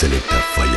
Selecta fire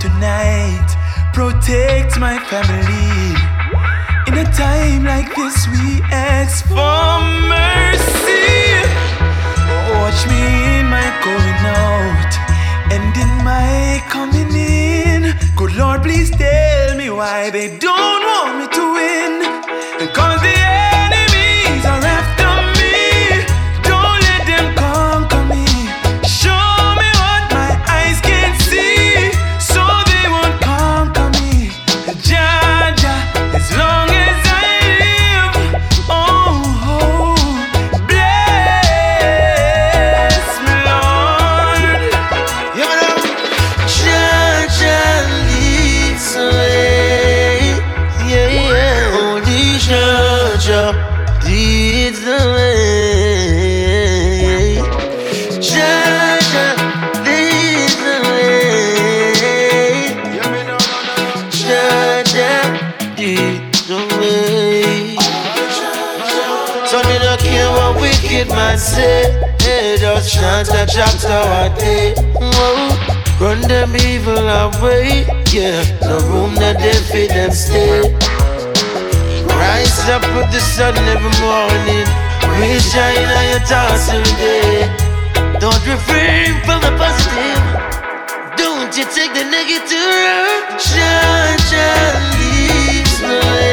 tonight. Protect my family. In a time like this, we ask for wicked man say. Hey, just chant a chapter a day. Whoa. Run them evil away. Yeah, no room that they fit them stay. Rise up with the sun every morning. We shine on your every day. Don't refrain from the positive. Don't you take the negative. Shine, shine, leads the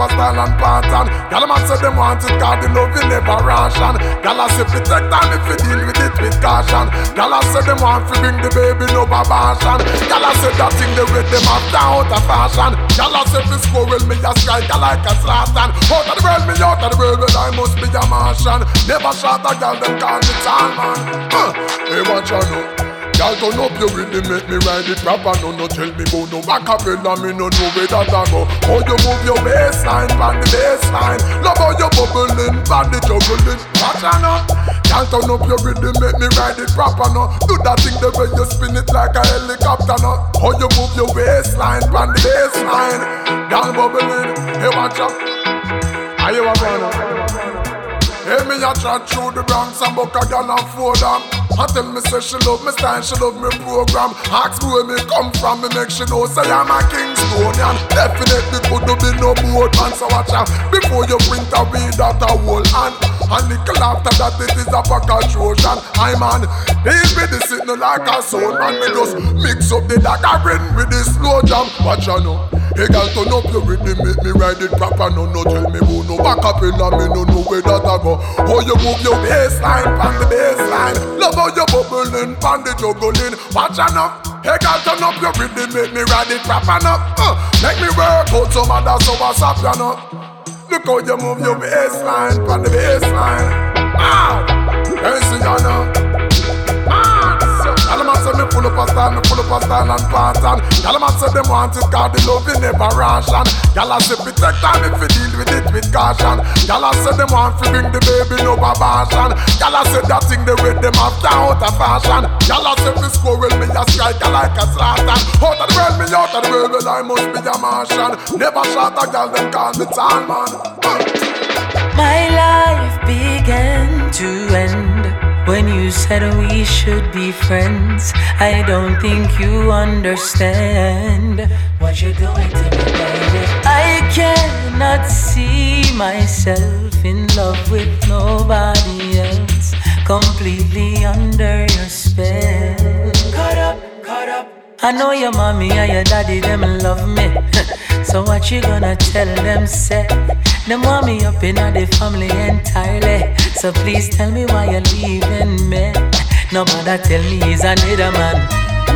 of style and pattern. Y'all must say them want it 'cause the love you never ration. Y'all say fi take if you deal with it with caution. Y'all say them want fi bring the baby no abortion. Y'all say that thing they with them after out of fashion. Y'all say fi squirrel me a strike like a Zlatan. Out of the world me out of the world, but I must be a Martian. Never shot a girl them call me tall man. Uh, hey, what you know? Y'all turn up your rhythm, make me ride it proper. No, no, tell me go no acapella, me no know where that I go. How you move your waistline, pan the baseline. Love how you bubbling, pan the juggling. Watch out now. Y'all turn up your rhythm, make me ride it proper no. Do that thing the way you spin it like a helicopter no. How you move your waistline, pan the baseline. Y'all bubbling, hey watch out. Are you a runner? Me a chat through the Bronx and book a gal and four them. I tell me say she love me style, she love me program. Ask me where me come from, me make she know say I'm a Kingstonian. Definitely could do be no boat man, so watch out before you print a weed that a whole hand. And nickel after that it is a pack of Trojan. I man, these be the sitting like a soul man. Me just mix up the dagger with the slow jam. Watch out now. Hey girl, turn up your rhythm, make me ride it proper. No, no, tell me who no back up in me, no know where that I go. How you move your baseline, pan the baseline. Love how you bubbling, pan the juggling. Watch now. Hey, girl, turn up your rhythm, make me ride it proper enough. Uh, make me work out some other so what's up, you know. Look how you move your baseline, on the baseline. Ah, see you know. Full up a me full up a style and pattern. Gyal man say them want it 'cause the love you never. Gyal say fi take time if you deal with it with caution. Gyal say them want fi bring the baby no abortion. Gyal say that thing they with them after out of fashion. Gyal say fi squirrel me a strike like a Zlatan. Out of the world me out of the world, well I must be a Martian. Never shot a gyal them call me tall man. My life began to end when you said we should be friends, I don't think you understand what you're doing to me, baby. I cannot see myself in love with nobody else, completely under your spell. Caught up, caught up. I know your mommy and your daddy, them love me. so what you gonna tell them, say? Them want me up in the family entirely. So please tell me why you're leaving me. No matter tell me he's another man.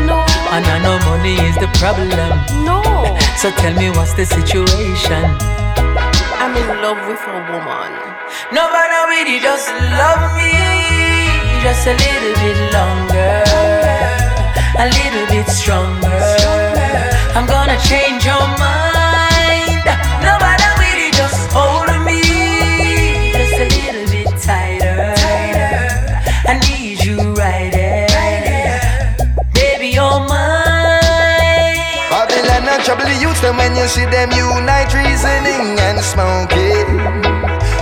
No. And I know money is the problem. No. So tell me what's the situation. I'm in love with a woman. Nobody really just love me. Just a little bit longer. Them unite, reasoning and smoking.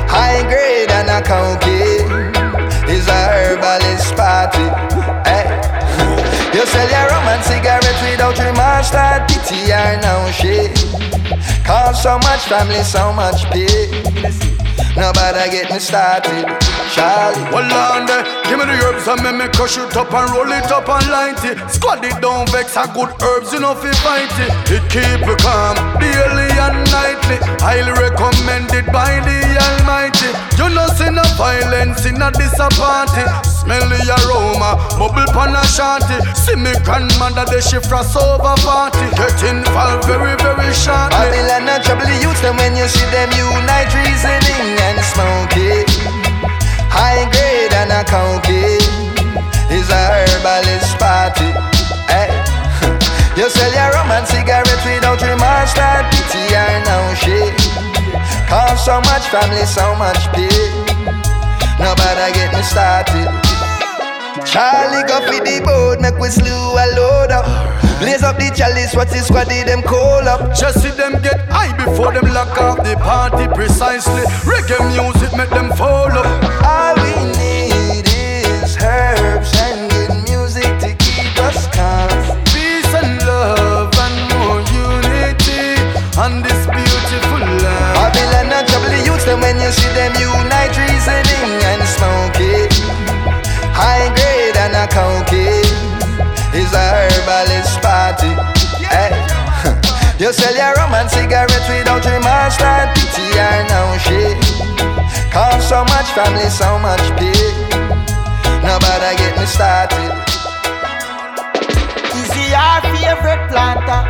High grade and a cocaine is a herbalist party. Hey. Eh. You sell your rum and cigarettes without remorse, that pity or no shame. Cause so much family, so much pain. Nobody get me started. Charlie. Hold on there. Give me the herbs and make me crush it up and roll it up and light it. Squad it down, vex a good herbs, you know, fi fight it. It keep you calm daily and nightly. Highly recommended by the Almighty. You know, see no violence in a disappointing. Smell the aroma, bubble pan a shanty. See me grandmother, the shift frost over party. Get involved very, very shortly. And when you see them unite reasoning and smoking. High grade and a cocaine is a herbalist party. Hey. Eh? you sell your rum and cigarettes without remorse, that pity or no shame. Cause so much family, so much pain. Nobody get me started. Charlie go for the boat, make we slew a load up. Blaze up the chalice, what's the squad, them call up. Just see them get high before them lock off the party precisely. Reggae music make them follow. All we need is herbs and sell your rum and cigarettes without remorse, that pity or no shame. Cause so much family, so much pain. Nobody get me started. Easy our favorite planter,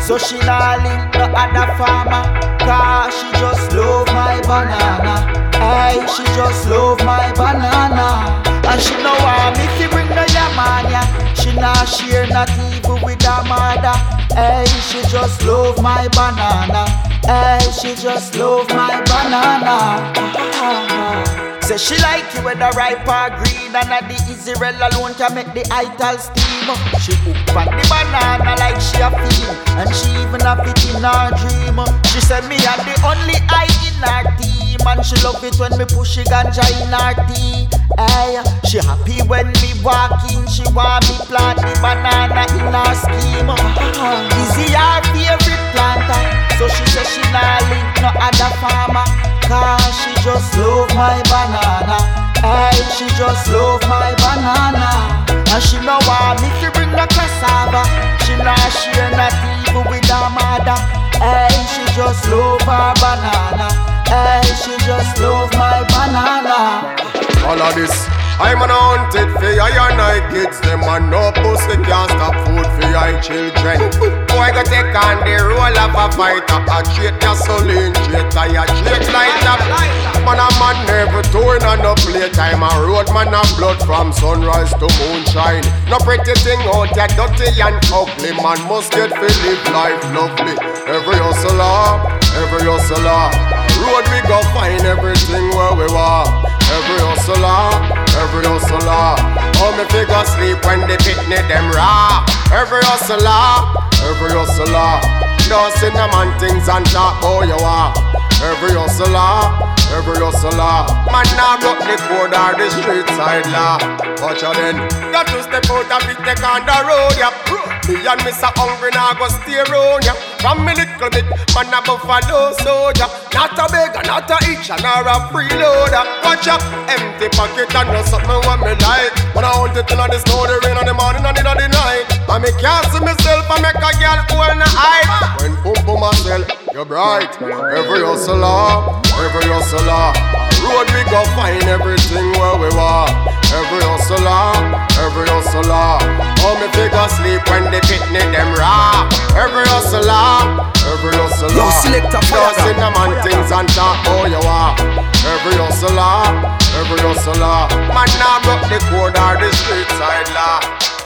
so she not link no other farmer. Cause she just love my banana. Hey, she just love my banana. And she know want me to bring the yamania. She not share not even with her mother. Hey, she just love my banana. Hey, she just love my banana. Say she like it when the ripe or green And the Israel alone can make the ital steam She hook on the banana like she a feel And she even have it in her dream She said me are the only And she love it when me push the ganja in her tea Hey, she happy when me walk in She want me plant the banana in her scheme Easy her favorite planter So she say she not link no other farmer. Cause she just love my banana. Hey, she just love my banana. And she know want me to bring the cassava. She not share not even with her mother. Hey, she just love her banana. she just love my banana All of this I'm an haunted for I and I kids. Them and no pussy can't stop food for I children. Boy go take on the role of a fighter. A treat gasoline, treat tire, treat light up. Man a man never touring on no playtime. A road man a blood from sunrise to moonshine. No pretty thing out there, dirty and ugly. Man must get to live life lovely. Every hustler, every hustler. Road we go find everything where we want. Every hustler, every hustler. Oh, me figure sleep when the picnic them raw. Every hustler, every hustler. Don't see no man things and talk how you are. Every hustler, every hustler. Man now broke the code or the street side law. Watch out then. Got to step out of it, take on the road, yeah. Me and Mr. Hungry now go stay around, yeah. From me little bit, man a buffalo soldier. Not a beggar, not a itch, and or a freeloader. Watch out, empty pocket and no something what me like. When I hold it in the snow, the rain, in the morning, and in the night. I me can't see myself, I make a girl hold the eye. When pum pum myself, you're bright. Every hustler, every hustler. Road we go find everything where we want. Every hustler, every hustler. Oh me figure sleep when the picnic them raw. Every hustler, every hustler. Yo, selector, fire Just in the man things and talk how you are. Every hustler, every hustler. Man now broke the code or the street side law.